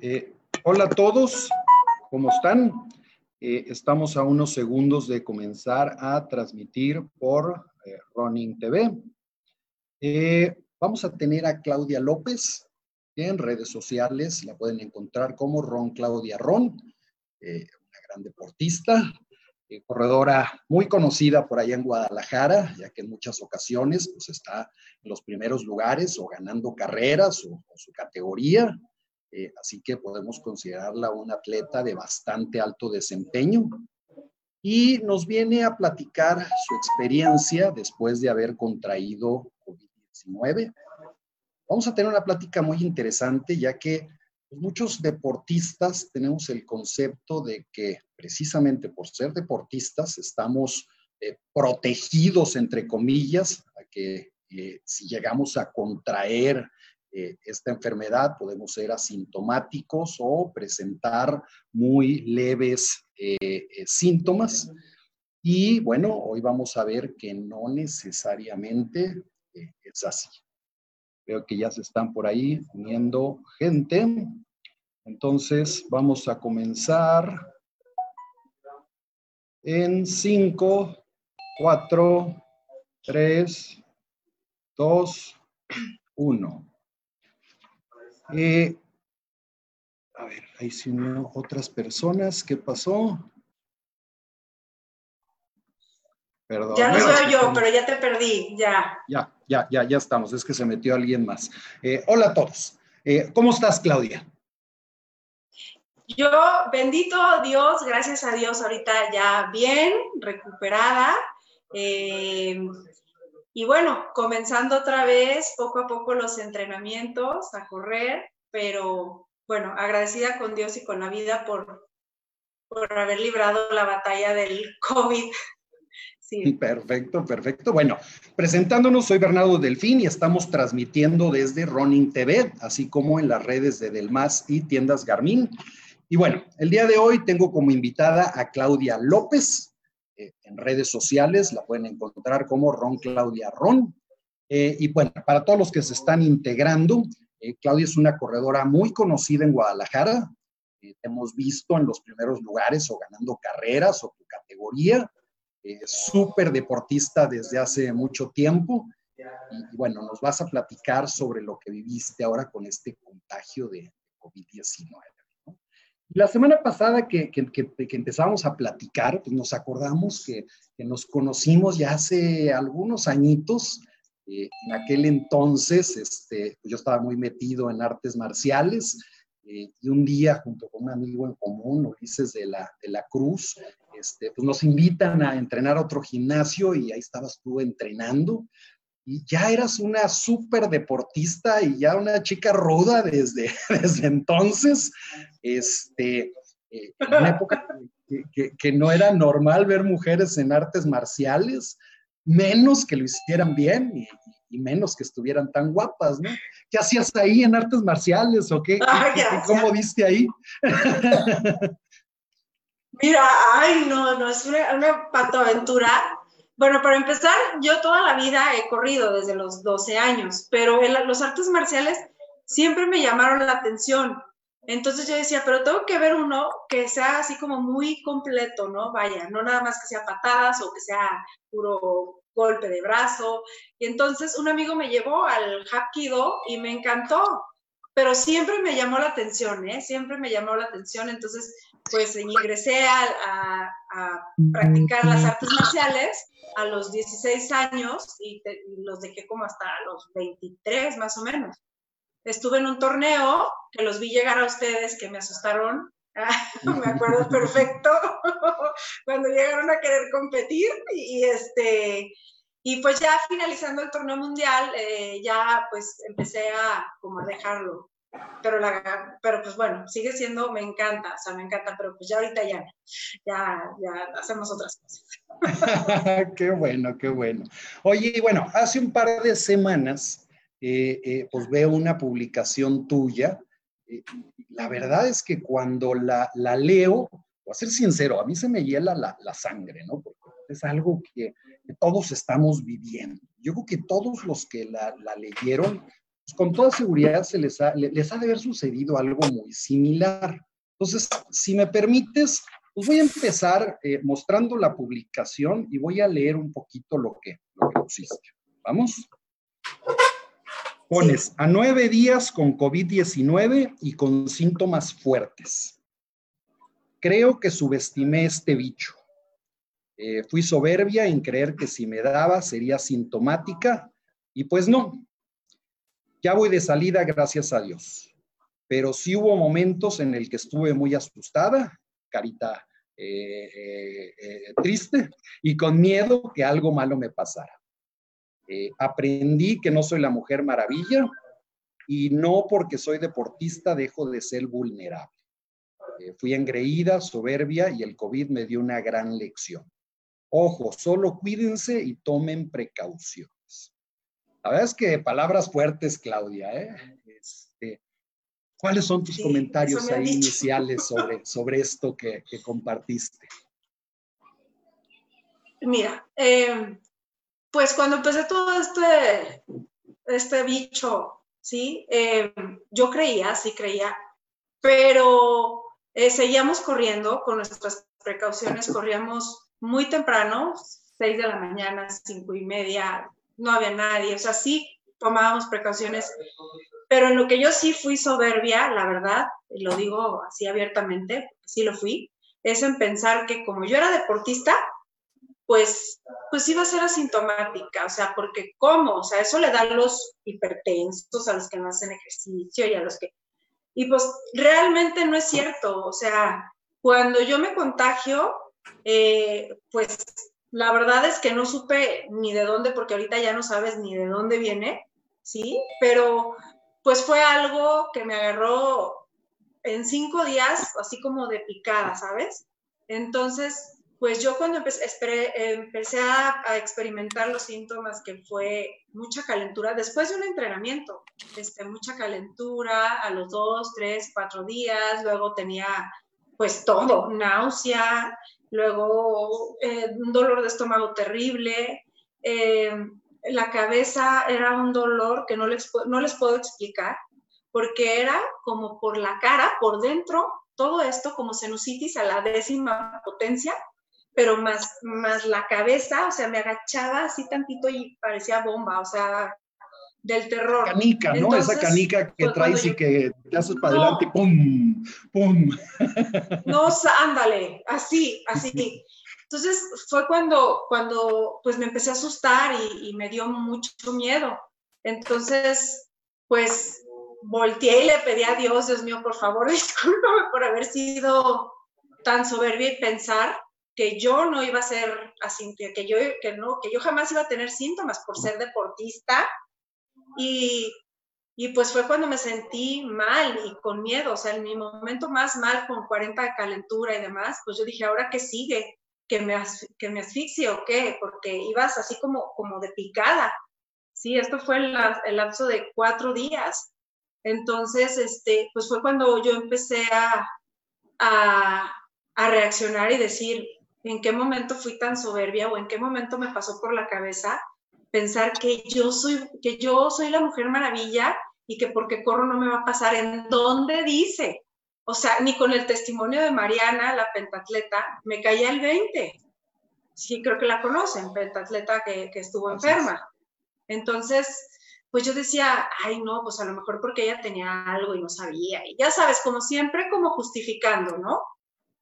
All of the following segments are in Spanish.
Eh, hola a todos, ¿cómo están? Eh, estamos a unos segundos de comenzar a transmitir por eh, Running TV. vamos a tener a Claudia López en redes sociales, la pueden encontrar como Ron Claudia Ron, una gran deportista, corredora muy conocida por allá en Guadalajara, ya que en muchas ocasiones pues, está en los primeros lugares o ganando carreras o su categoría. Eh, así que podemos considerarla una atleta de bastante alto desempeño. Y nos viene a platicar su experiencia después de haber contraído COVID-19. Vamos a tener una plática muy interesante, ya que pues, muchos deportistas tenemos el concepto de que precisamente por ser deportistas estamos eh, protegidos, entre comillas, a que eh, si llegamos a contraer eh, esta enfermedad, podemos ser asintomáticos o presentar muy leves eh, eh, síntomas. Y bueno, hoy vamos a ver que no necesariamente es así. Veo que ya se están por ahí uniendo gente. Entonces vamos a comenzar en 5, 4, 3, 2, 1. Eh, a ver, ahí se unió otras personas. ¿Qué pasó? Perdón. Ya no soy yo, pero ya te perdí, ya. Ya, ya, ya, ya estamos. Es que se metió alguien más. Eh, hola a todos. Eh, ¿Cómo estás, Claudia? Yo, bendito Dios, gracias a Dios, ahorita ya bien, recuperada. Y bueno, comenzando otra vez poco a poco los entrenamientos a correr, pero bueno, agradecida con Dios y con la vida por, por haber librado la batalla del COVID. Sí. Perfecto, perfecto. Bueno, presentándonos, soy Bernardo Delfín y estamos transmitiendo desde Running TV, así como en las redes de Delmas y tiendas Garmin. Y bueno, el día de hoy tengo como invitada a Claudia López, eh, en redes sociales, la pueden encontrar como Ron Claudia Ron. Eh, y bueno, para todos los que se están integrando, eh, Claudia es una corredora muy conocida en Guadalajara. hemos visto en los primeros lugares o ganando carreras o tu categoría. Súper deportista desde hace mucho tiempo. Y, bueno, nos vas a platicar sobre lo que viviste ahora con este contagio de COVID-19. La semana pasada que, que, que, empezamos a platicar, pues nos acordamos que, nos conocimos ya hace algunos añitos. Eh, en aquel entonces, este, yo estaba muy metido en artes marciales eh, y un día, junto con un amigo en común, Ulises de la, de la Cruz, este, pues nos invitan a entrenar a otro gimnasio y ahí estabas tú entrenando y ya eras una súper deportista y ya una chica ruda desde, desde entonces, este, eh, una época que, no era normal ver mujeres en artes marciales, menos que lo hicieran bien y, menos que estuvieran tan guapas, ¿no? ¿Qué hacías ahí en artes marciales o qué? ¿Cómo viste ahí? Mira, ay, no, no, es una, una patoaventura bueno, para empezar, yo toda la vida he corrido desde los 12 años, pero los artes marciales siempre me llamaron la atención. Entonces yo decía, pero tengo que ver uno que sea así como muy completo, ¿no? Vaya, no nada más que sea patadas o que sea puro golpe de brazo. Y entonces un amigo me llevó al Hapkido y me encantó, pero siempre me llamó la atención, ¿eh? Siempre me llamó la atención. Entonces, pues ingresé a, a practicar las artes marciales a los 16 años y, los dejé como hasta los 23 más o menos. Estuve en un torneo que los vi llegar a ustedes que me asustaron. me acuerdo perfecto cuando llegaron a querer competir y, este y pues ya finalizando el torneo mundial eh, ya pues empecé a como a dejarlo pero, la, pero pues bueno, sigue siendo, me encanta, o sea, me encanta, pero pues ya ahorita ya, ya, ya hacemos otras cosas. qué bueno, qué bueno. Oye, bueno, hace un par de semanas, eh, eh, pues veo una publicación tuya. Eh, la verdad es que cuando la, la, leo, voy a ser sincero, a mí se me hiela la, la sangre, ¿no? Porque es algo que, que, todos estamos viviendo. Yo creo que todos los que la, la leyeron pues, con toda seguridad se les ha, de haber sucedido algo muy similar. Entonces, si me permites, pues voy a empezar eh, mostrando la publicación y voy a leer un poquito lo que, lo que pusiste. ¿Vamos? Pones a nueve días con COVID-19 y con síntomas fuertes. Creo que subestimé este bicho. Eh, fui soberbia en creer que si me daba sería sintomática y pues no. Ya voy de salida, gracias a Dios. Pero sí hubo momentos en el que estuve muy asustada, carita eh, eh, triste y con miedo que algo malo me pasara. Eh, aprendí que no soy la mujer maravilla y no porque soy deportista dejo de ser vulnerable. Eh, fui engreída, soberbia y el COVID me dio una gran lección. Ojo, solo cuídense y tomen precauciones. La verdad es que palabras fuertes, Claudia. ¿eh? Este, ¿Cuáles son tus comentarios ahí iniciales sobre, sobre esto que, que compartiste? Mira, eh, pues cuando empecé todo este, este bicho, ¿sí? Eh, yo creía, sí creía, pero eh, seguíamos corriendo con nuestras precauciones, corríamos muy temprano, seis de la mañana, cinco y media, no había nadie, o sea, sí tomábamos precauciones, pero en lo que yo sí fui soberbia, la verdad, lo digo así abiertamente, sí lo fui, es en pensar que como yo era deportista, pues, pues iba a ser asintomática, o sea, porque ¿cómo? O sea, eso le da a los hipertensos, a los que no hacen ejercicio y a los que... Y pues realmente no es cierto, o sea, cuando yo me contagio, eh, pues la verdad es que no supe ni de dónde, porque ahorita ya no sabes ni de dónde viene, ¿sí? Pero pues fue algo que me agarró en cinco días, así como de picada, ¿sabes? Entonces, pues yo cuando empecé, empecé a, experimentar los síntomas que fue mucha calentura, después de un entrenamiento, este, mucha calentura a los dos, tres, cuatro días, luego tenía pues todo, náusea, luego eh, un dolor de estómago terrible, eh, la cabeza era un dolor que no les, no les puedo explicar, porque era como por la cara, por dentro, todo esto como sinusitis a la décima potencia, pero más, más la cabeza, o sea, me agachaba así tantito y parecía bomba, o sea, del terror. Canica, ¿no? Esa canica que traes y que te haces para adelante, ¡pum! ¡pum! No, ándale, así, así. Entonces fue cuando, cuando pues me empecé a asustar y, y me dio mucho miedo. Entonces, pues volteé y le pedí a Dios, Dios mío, por favor, discúlpame por haber sido tan soberbia y pensar que yo no iba a ser así, que yo, que no, que yo jamás iba a tener síntomas por ser deportista. Y, y pues fue cuando me sentí mal y con miedo, o sea, en mi momento más mal, con 40 de calentura y demás, pues yo dije, ¿ahora qué sigue? ¿Que me, que me asfixie o qué? Porque ibas así como, como de picada. Sí, esto fue el, el lapso de cuatro días. Entonces, este, pues fue cuando yo empecé a, a, a reaccionar y decir, en qué momento fui tan soberbia o en qué momento me pasó por la cabeza pensar que yo soy, que yo soy la mujer maravilla y que porque corro no me va a pasar. ¿En dónde dice? O sea, ni con el testimonio de Mariana, la pentatleta, me caía el 20. Sí, creo que la conocen, pentatleta que, que estuvo enferma. Entonces, pues yo decía, ay, no, pues a lo mejor porque ella tenía algo y no sabía. Y ya sabes, como siempre, como justificando, ¿no?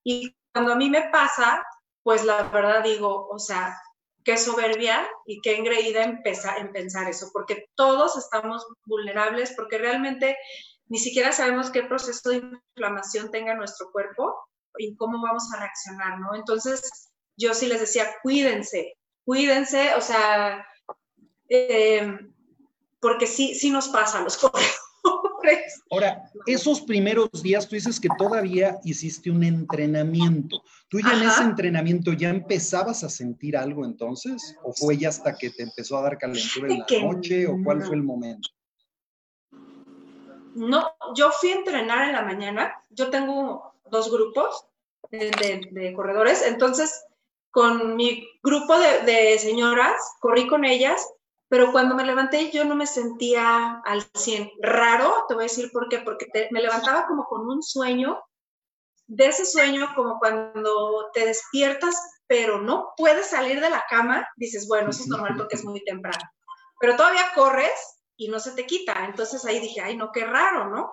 Y cuando a mí me pasa, pues la verdad digo, o sea, qué soberbia y qué engreída empezar, en pensar eso, porque todos estamos vulnerables, porque realmente ni siquiera sabemos qué proceso de inflamación tenga nuestro cuerpo y cómo vamos a reaccionar, ¿no? Entonces, yo sí les decía, cuídense, cuídense, o sea, eh, porque sí, sí nos pasa los correos. Ahora, esos primeros días tú dices que todavía hiciste un entrenamiento. ¿Tú ya en ese entrenamiento ya empezabas a sentir algo entonces? ¿O fue ya hasta que te empezó a dar calentura en la noche? ¿O cuál fue el momento? No, yo fui a entrenar en la mañana. Yo tengo dos grupos de, corredores. Entonces, con mi grupo de, de señoras, corrí con ellas pero cuando me levanté yo no me sentía al 100. Raro, te voy a decir por qué, porque me levantaba como con un sueño, de ese sueño como cuando te despiertas, pero no puedes salir de la cama, dices, bueno, eso es normal porque es muy temprano, pero todavía corres y no se te quita. Entonces ahí dije, ay, no, qué raro, ¿no?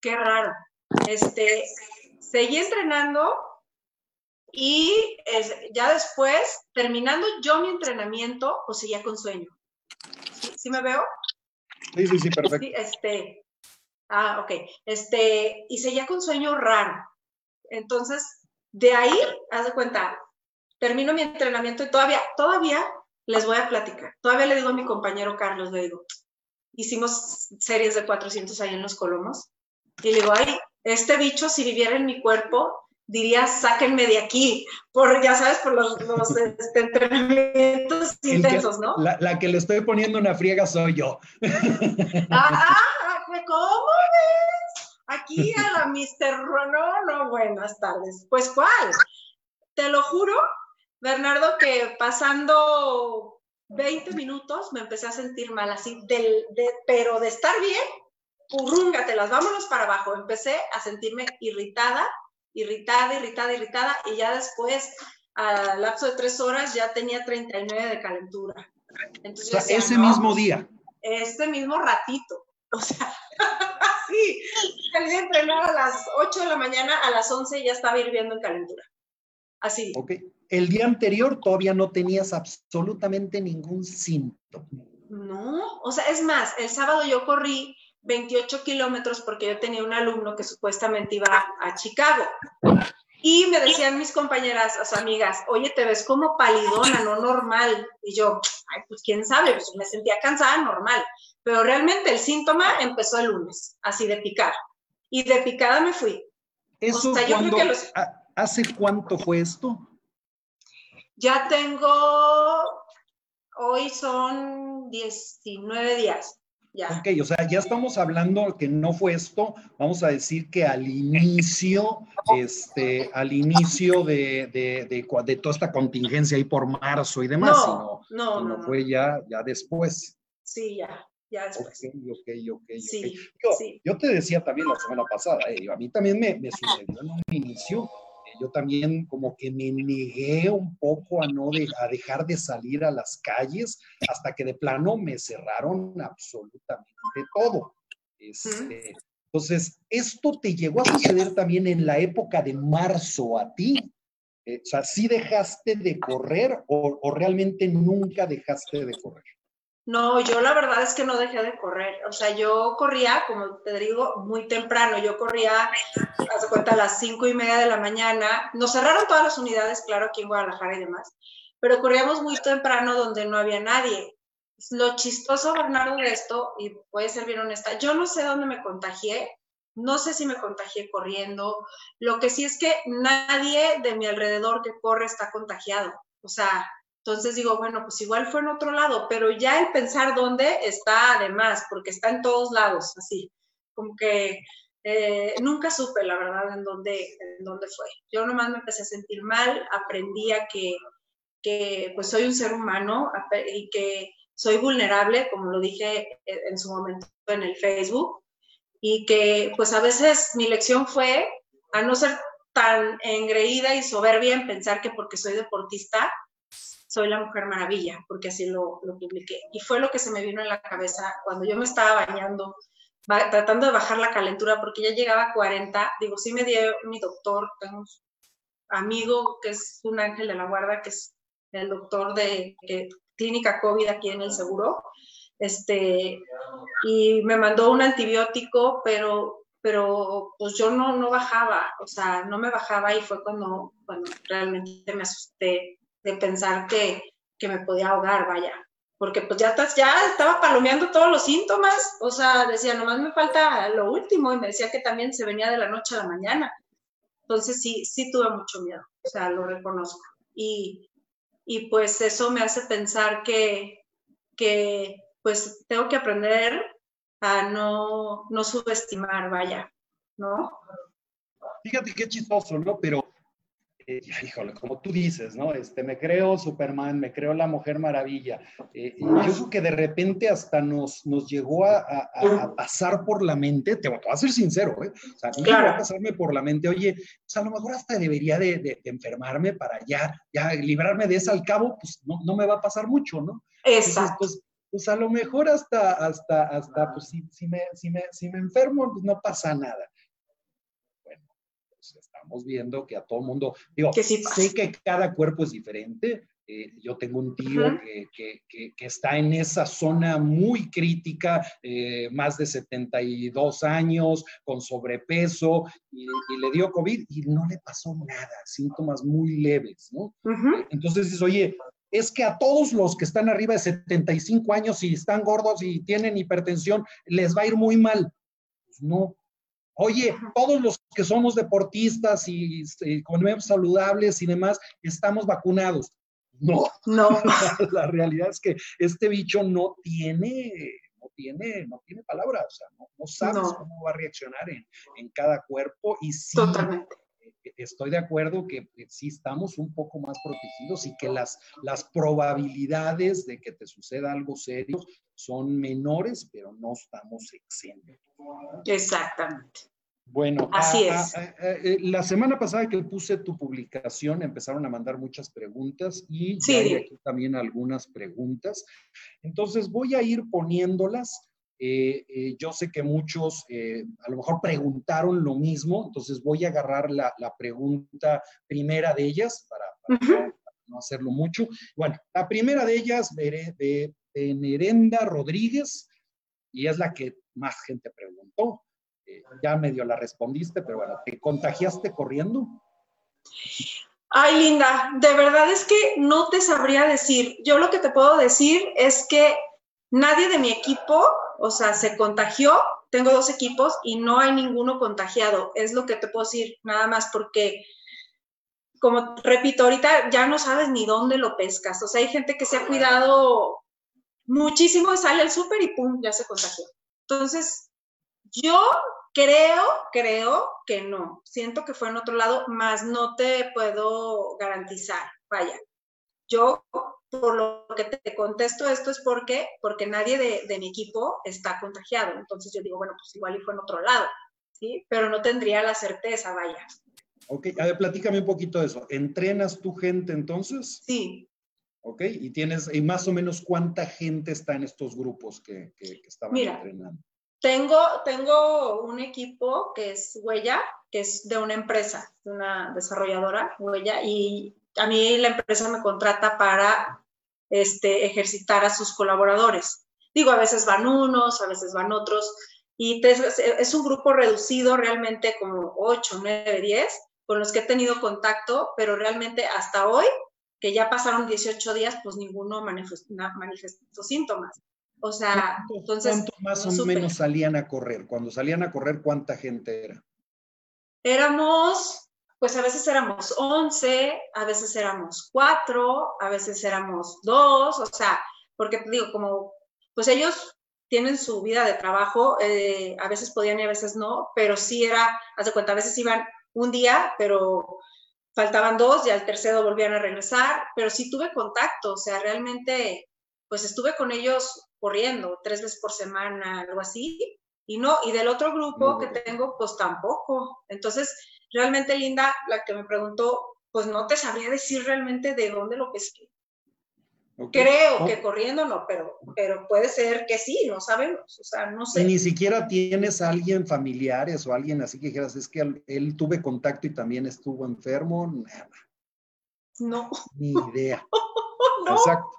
Qué raro. Este, seguí entrenando y ya después, terminando yo mi entrenamiento, pues seguía con sueño. ¿Sí, me veo? Sí, sí, sí, perfecto. este, ah, ok. Este, y seguía con sueño raro. Entonces, de ahí, haz de cuenta, termino mi entrenamiento y todavía, todavía les voy a platicar. Todavía le digo a mi compañero Carlos, le digo, hicimos series de 400 ahí en los Colomos, y le digo, ay, este bicho si viviera en mi cuerpo, diría, sáquenme de aquí, por, ya sabes, por los, este, entrenamientos intensos, ¿no? La, que le estoy poniendo una friega soy yo. Ah, ah, ¿cómo ves? Aquí a la Mister No, no, buenas tardes. Pues, ¿cuál? Te lo juro, Bernardo, que pasando 20 minutos me empecé a sentir mal, así, del, de, pero de estar bien, purrúngatelas, vámonos para abajo. Empecé a sentirme irritada, irritada, irritada, irritada, y ya después, al lapso de tres horas, ya tenía 39 de calentura. Entonces, o sea, ese mismo día. Ese mismo ratito. O sea, sí, salí a entrenar a las 8 de la mañana, a las 11 ya estaba hirviendo en calentura. Así. Ok. El día anterior todavía no tenías absolutamente ningún síntoma. No, o sea, es más, el sábado yo corrí 28 kilómetros porque yo tenía un alumno que supuestamente iba a Chicago. Y me decían mis compañeras, o sea, amigas, oye, te ves como palidona, no normal. Y yo, ay, pues quién sabe, pues me sentía cansada, normal. Pero realmente el síntoma empezó el lunes, así de picar. Y de picada me fui. Eso ¿Hace cuánto fue esto? Ya tengo, hoy son 19 días. Ok, o sea, ya estamos hablando que no fue esto, vamos a decir que al inicio, este, al inicio de, de, de, toda esta contingencia ahí por marzo y demás, no, no, no, fue ya, ya después. Sí, ya, ya después. Ok, ok, ok. Sí, yo, sí. yo, te decía también la semana pasada, eh, a mí también me, me sucedió en un inicio yo también como que me negué un poco a no a dejar de salir a las calles hasta que de plano me cerraron absolutamente todo. Este, entonces, esto te llegó a suceder también en la época de marzo a ti. Eh, o sea, ¿sí dejaste de correr o realmente nunca dejaste de correr? No, yo la verdad es que no dejé de correr. O sea, yo corría, como te digo, muy temprano. Yo corría, hace cuenta, a las cinco y media de la mañana. Nos cerraron todas las unidades, claro, aquí en Guadalajara y demás. Pero corríamos muy temprano donde no había nadie. Lo chistoso, Bernardo, de esto, y puede ser bien honesta, yo no sé dónde me contagié. No sé si me contagié corriendo. Lo que sí es que nadie de mi alrededor que corre está contagiado. O sea, entonces digo, bueno, pues igual fue en otro lado, pero ya el pensar dónde está además, porque está en todos lados, así, como que eh, nunca supe, la verdad, en dónde, en dónde fue. Yo nomás me empecé a sentir mal, aprendí a que, que pues soy un ser humano y que soy vulnerable, como lo dije en su momento en el Facebook, y que pues a veces mi lección fue a no ser tan engreída y soberbia en pensar que porque soy deportista, soy la mujer maravilla, porque así lo, lo, publiqué. Y fue lo que se me vino en la cabeza cuando yo me estaba bañando, tratando de bajar la calentura, porque ya llegaba a 40. Digo, sí me dio mi doctor, tengo un amigo que es un ángel de la guarda, que es el doctor de, clínica COVID aquí en el seguro, este, y me mandó un antibiótico, pero, pero pues yo no, no bajaba, o sea, no me bajaba y fue cuando, cuando realmente me asusté de pensar que, que me podía ahogar, vaya, porque pues ya, ya estaba palomeando todos los síntomas, o sea, decía, nomás me falta lo último, y me decía que también se venía de la noche a la mañana. Entonces sí, sí tuve mucho miedo, o sea, lo reconozco. Y, y pues eso me hace pensar que, que pues tengo que aprender a no, no subestimar, vaya, ¿no? Fíjate qué chistoso, ¿no? Pero eh, híjole, como tú dices, ¿no? Este, me creo Superman, me creo la Mujer Maravilla. Eh, yo creo que de repente hasta nos, nos llegó a, pasar por la mente, te voy a ser sincero, ¿eh? O sea, claro. a pasarme por la mente, oye, pues a lo mejor hasta debería de, enfermarme para ya, ya librarme de eso al cabo, pues no, no me va a pasar mucho, ¿no? Exacto. pues, pues a lo mejor hasta, hasta, hasta, pues si, si, me, si, me, si me enfermo, pues no pasa nada estamos viendo que a todo mundo, digo, sé que cada cuerpo es diferente. Eh, yo tengo un tío que, que, que, está en esa zona muy crítica, eh, más de 72 años, con sobrepeso, y, le dio COVID y no le pasó nada, síntomas muy leves, ¿no? Entonces dices, oye, es que a todos los que están arriba de 75 años y están gordos y tienen hipertensión, les va a ir muy mal. Pues no, Oye, todos los que somos deportistas y, comemos saludables y demás, estamos vacunados. No, no. La, realidad es que este bicho no tiene, no tiene, no tiene palabra, o sea, no, sabes cómo va a reaccionar en, en cada cuerpo y sí, Totalmente. Eh, estoy de acuerdo que sí estamos un poco más protegidos y que las, las probabilidades de que te suceda algo serio son menores, pero no estamos exentos. Exactamente. Bueno, así es. Eh, la semana pasada que puse tu publicación empezaron a mandar muchas preguntas y también algunas preguntas. Entonces voy a ir poniéndolas. Eh, eh, yo sé que muchos a lo mejor preguntaron lo mismo, entonces voy a agarrar la, pregunta primera de ellas para, no hacerlo mucho. Bueno, la primera de ellas de, de, de Nerenda Rodríguez y es la que más gente preguntó ya medio la respondiste, pero bueno, ¿te contagiaste corriendo? Ay, Linda, de verdad es que no te sabría decir. Yo lo que te puedo decir es que nadie de mi equipo, o sea, se contagió. Tengo dos equipos y no hay ninguno contagiado. Es lo que te puedo decir, nada más porque, como repito, ahorita ya no sabes ni dónde lo pescas. O sea, hay gente que se ha cuidado muchísimo, sale al súper y pum, ya se contagió. Entonces, yo Creo, creo que no. Siento que fue en otro lado, más no te puedo garantizar. Vaya, yo por lo que te contesto esto es porque, porque nadie de, mi equipo está contagiado. Entonces yo digo, bueno, pues igual y fue en otro lado, ¿sí? Pero no tendría la certeza, vaya. Ok, a ver, platícame un poquito de eso. ¿Entrenas tu gente entonces? Sí. Ok, y tienes, y más o menos cuánta gente está en estos grupos que, que, que estaban entrenando. Tengo, tengo un equipo que es Huella, que es de una empresa, de una desarrolladora, Huella, y a mí la empresa me contrata para este, ejercitar a sus colaboradores. Digo, a veces van unos, a veces van otros, y es un grupo reducido, realmente como 8, 9, 10, con los que he tenido contacto, pero realmente hasta hoy, que ya pasaron 18 días, pues ninguno manifestó síntomas. O sea, entonces... ¿Cuánto más o menos salían a correr? Cuando salían a correr, ¿cuánta gente era? Éramos, pues a veces éramos 11, a veces éramos 4, a veces éramos 2, o sea, porque te digo, como, pues ellos tienen su vida de trabajo, eh, a veces podían y a veces no, pero sí era, haz de cuenta, a veces iban un día, pero faltaban dos y al tercero volvían a regresar, pero sí tuve contacto, o sea, realmente, pues estuve con ellos corriendo tres veces por semana, algo así, y no, y del otro grupo que tengo, pues tampoco. Entonces, realmente Linda, la que me preguntó, pues no te sabría decir realmente de dónde lo pesqué. Creo oh. que corriendo no, pero, pero puede ser que sí, no sabemos, o sea, no sé. Y ni siquiera tienes a alguien familiares o alguien así que dijeras, es que él, tuve contacto y también estuvo enfermo, nada. No. Ni idea. no. Exacto.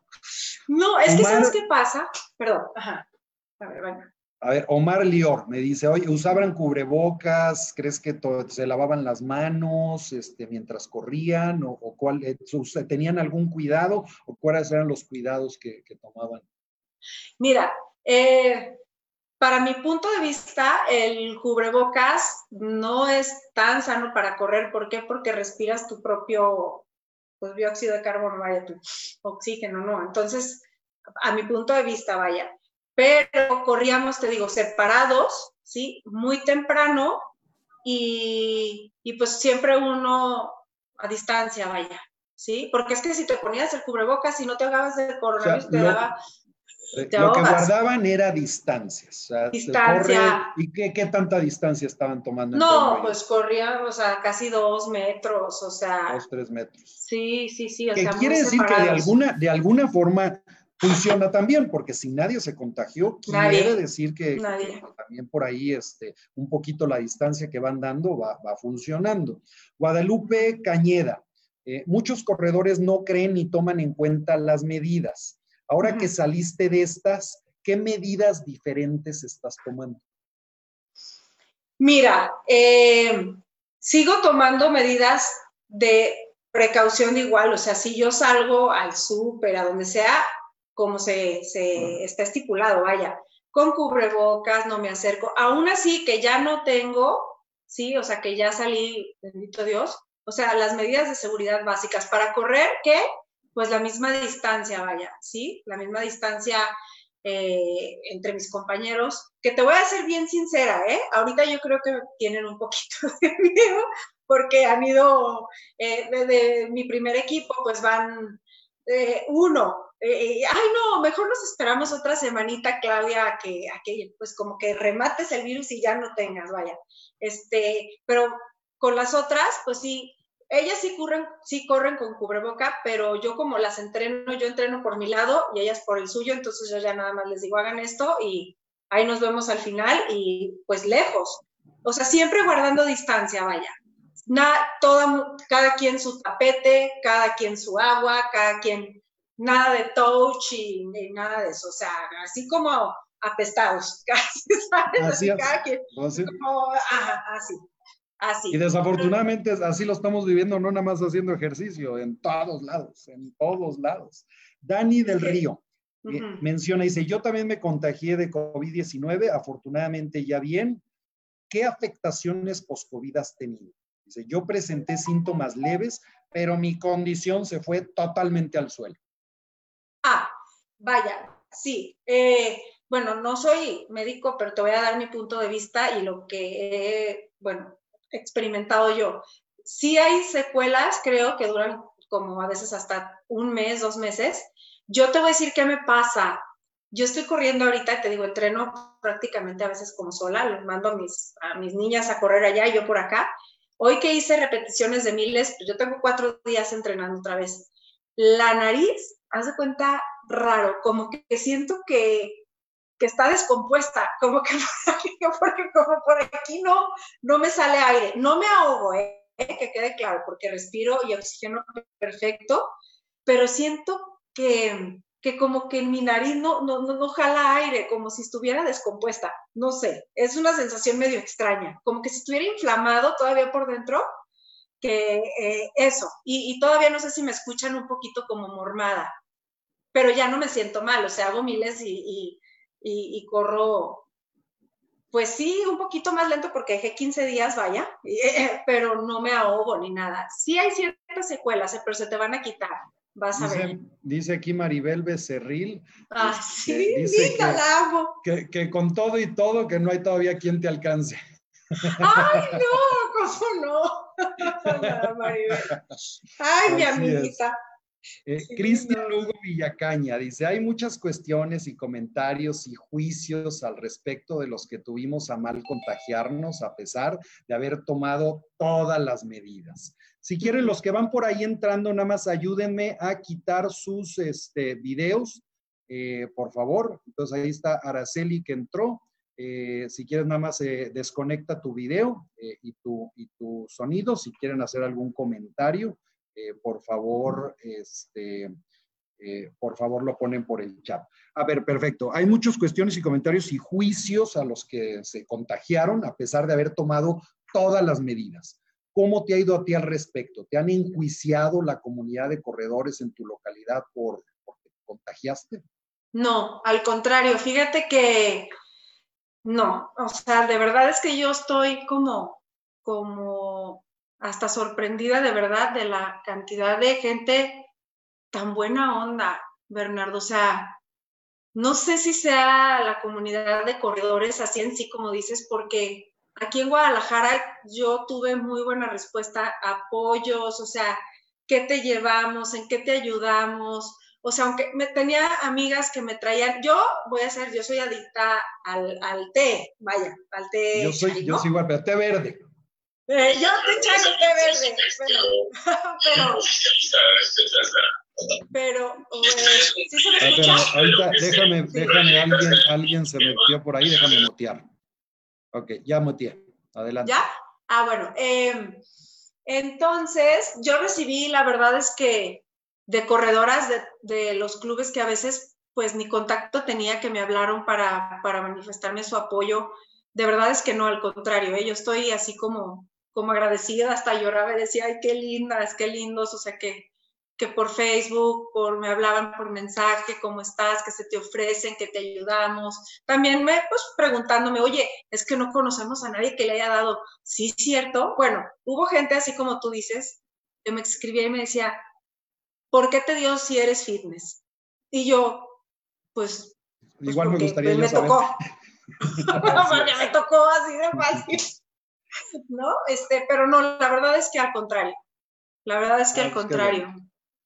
No, es que ¿sabes qué pasa? Perdón, ajá. A ver, venga. A ver, Omar Lior me dice, oye, ¿usaban cubrebocas? ¿Crees que se lavaban las manos este, mientras corrían? ¿O, cuál, eh, tenían algún cuidado? ¿O cuáles eran los cuidados que, tomaban? Mira, eh, para mi punto de vista, el cubrebocas no es tan sano para correr. ¿Por qué? Porque respiras tu propio pues dióxido de carbono, vaya tu oxígeno, ¿no? Entonces, a mi punto de vista, vaya. Pero corríamos, te digo, separados, ¿sí? Muy temprano y, y pues siempre uno a distancia, vaya, ¿sí? Porque es que si te ponías el cubrebocas y no te hagas de coronavirus, te daba... Eh, lo que guardaban era distancias. distancia. ¿Y qué, qué, tanta distancia estaban tomando? No, pues corría, o sea, casi dos metros, o sea. Dos, tres metros. Sí, sí, sí. O sea, quiere decir que de alguna, de alguna forma funciona también, porque si nadie se contagió, quiere decir que, también por ahí este, un poquito la distancia que van dando va, va funcionando. Guadalupe Cañeda, eh, muchos corredores no creen ni toman en cuenta las medidas. Ahora que saliste de estas, ¿qué medidas diferentes estás tomando? Mira, eh, sigo tomando medidas de precaución igual, o sea, si yo salgo al súper, a donde sea, como se, se, está estipulado, vaya, con cubrebocas, no me acerco, aún así que ya no tengo, sí, o sea, que ya salí, bendito Dios, o sea, las medidas de seguridad básicas para correr, ¿qué? pues la misma distancia, vaya, ¿sí? La misma distancia eh, entre mis compañeros, que te voy a ser bien sincera, ¿eh? Ahorita yo creo que tienen un poquito de miedo porque han ido, eh, desde mi primer equipo, pues van eh, uno. Ay, no, mejor nos esperamos otra semanita, Claudia, a que, que pues como que remates el virus y ya no tengas, vaya. Este, pero con las otras, pues sí, ellas sí corren, sí corren con cubreboca, pero yo como las entreno, yo entreno por mi lado y ellas por el suyo, entonces yo ya nada más les digo, hagan esto y ahí nos vemos al final y pues lejos. O sea, siempre guardando distancia, vaya. Toda, cada quien su tapete, cada quien su agua, cada quien, nada de touch y, nada de eso. O sea, así como apestados, casi, ¿sabes? Así, cada quien, así. Como, ajá, así. Y desafortunadamente así lo estamos viviendo, no nada más haciendo ejercicio, en todos lados, en todos lados. Dani del Río eh, menciona, dice, yo también me contagié de COVID-19, afortunadamente ya bien. ¿Qué afectaciones post-COVID has tenido? Dice, yo presenté síntomas leves, pero mi condición se fue totalmente al suelo. Vaya, sí. Eh, bueno, no soy médico, pero te voy a dar mi punto de vista y lo que, bueno, experimentado yo. Sí hay secuelas, creo que duran como a veces hasta un mes, dos meses. Yo te voy a decir qué me pasa. Yo estoy corriendo ahorita, te digo, entreno prácticamente a veces como sola, les mando a mis, a mis niñas a correr allá y yo por acá. Hoy que hice repeticiones de miles, yo tengo cuatro días entrenando otra vez. La nariz, haz de cuenta, raro, como que siento que que está descompuesta, como que porque como por aquí no, no me sale aire, no me ahogo, ¿eh? que quede claro, porque respiro y oxígeno perfecto, pero siento que, que como que en mi nariz no, no, no, jala aire, como si estuviera descompuesta, no sé, es una sensación medio extraña, como que si estuviera inflamado todavía por dentro, que eh, eso, y, todavía no sé si me escuchan un poquito como mormada, pero ya no me siento mal, o sea, hago miles y y, corro, pues sí, un poquito más lento porque dejé 15 días, vaya, eh, pero no me ahogo ni nada. Sí hay ciertas secuelas, eh, pero se te van a quitar. Vas a ver. Dice aquí Maribel Becerril. Ah, sí, dice que, que, con todo y todo, que no hay todavía quien te alcance. ¡Ay, no! ¿Cómo no? Maribel. Ay, mi amiguita. Eh, Cristian Lugo Villacaña dice, hay muchas cuestiones y comentarios y juicios al respecto de los que tuvimos a mal contagiarnos a pesar de haber tomado todas las medidas. Si quieren, los que van por ahí entrando, nada más ayúdenme a quitar sus este, videos, eh, por favor. Entonces ahí está Araceli que entró. Eh, si quieres, nada más desconecta tu video y, tu, y tu sonido. Si quieren hacer algún comentario, eh, por favor, este, eh, por favor lo ponen por el chat. A ver, perfecto. Hay muchas cuestiones y comentarios y juicios a los que se contagiaron a pesar de haber tomado todas las medidas. ¿Cómo te ha ido a ti al respecto? ¿Te han enjuiciado la comunidad de corredores en tu localidad por porque te contagiaste? No, al contrario, fíjate que no, o sea, de verdad es que yo estoy como, como hasta sorprendida de verdad de la cantidad de gente tan buena onda, Bernardo. O sea, no sé si sea la comunidad de corredores así en sí como dices, porque aquí en Guadalajara yo tuve muy buena respuesta, apoyos, o sea, ¿qué te llevamos? ¿En qué te ayudamos? O sea, aunque me tenía amigas que me traían, yo voy a ser, yo soy adicta al, al té, vaya, al té. Yo soy, yo soy igual, pero té verde. Eh, yo te echo té verde, pero, pero, ¿sí se me ah, escucha? ahorita déjame, déjame, alguien, alguien se metió por ahí, déjame mutear. Ok, ya muteé, adelante. ¿Ya? Ah, bueno, eh, entonces yo recibí, la verdad es que de corredoras de, de, los clubes que a veces pues ni contacto tenía que me hablaron para, para manifestarme su apoyo. De verdad es que no, al contrario, ¿eh? yo estoy así como, como agradecida, hasta lloraba y decía, ay, qué lindas, qué lindos, o sea, que, que por Facebook, por, me hablaban por mensaje, cómo estás, que se te ofrecen, que te ayudamos. También me, pues, preguntándome, oye, es que no conocemos a nadie que le haya dado, sí, cierto. Bueno, hubo gente así como tú dices, que me escribía y me decía, ¿por qué te dio si eres fitness? Y yo, pues, pues igual me gustaría pues, me tocó. porque me tocó así de fácil. ¿No? Este, pero no, la verdad es que al contrario. La verdad es que ah, al contrario.